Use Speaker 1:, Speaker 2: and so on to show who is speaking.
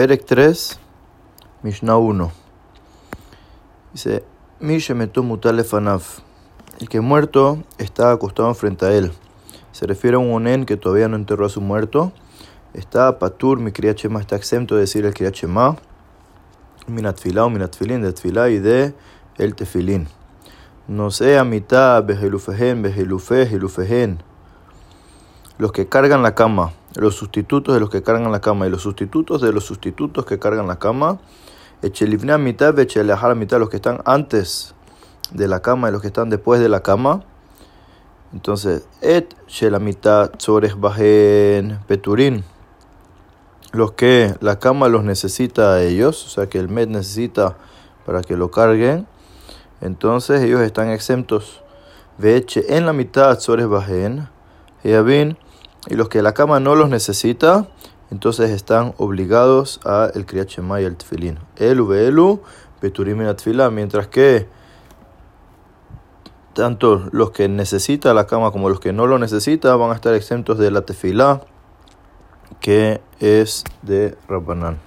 Speaker 1: Perek 3, Mishnah 1. Dice, Mishe mutalefanav. El que muerto está acostado frente a él. Se refiere a un onen que todavía no enterró a su muerto. Está patur, mi kriachema está exento de decir el kriachema. Minatfilá o minatfilín, de tfilá y de el tefilín. No sea mitad, bejelufehen, bejelufe. Los que cargan la cama los sustitutos de los que cargan la cama y los sustitutos de los sustitutos que cargan la cama. Echelivna mitad, echelahar mitad, los que están antes de la cama y los que están después de la cama. Entonces, et mitad tzores bajen peturin. Los que la cama los necesita a ellos, o sea que el med necesita para que lo carguen. Entonces ellos están exentos. Veche en la mitad tzores bajen. bien y los que la cama no los necesita, entonces están obligados a el Kriyat y el Tfilin. Elu veelu, mientras que tanto los que necesitan la cama como los que no lo necesitan van a estar exentos de la tefilá, que es de Rabbanan.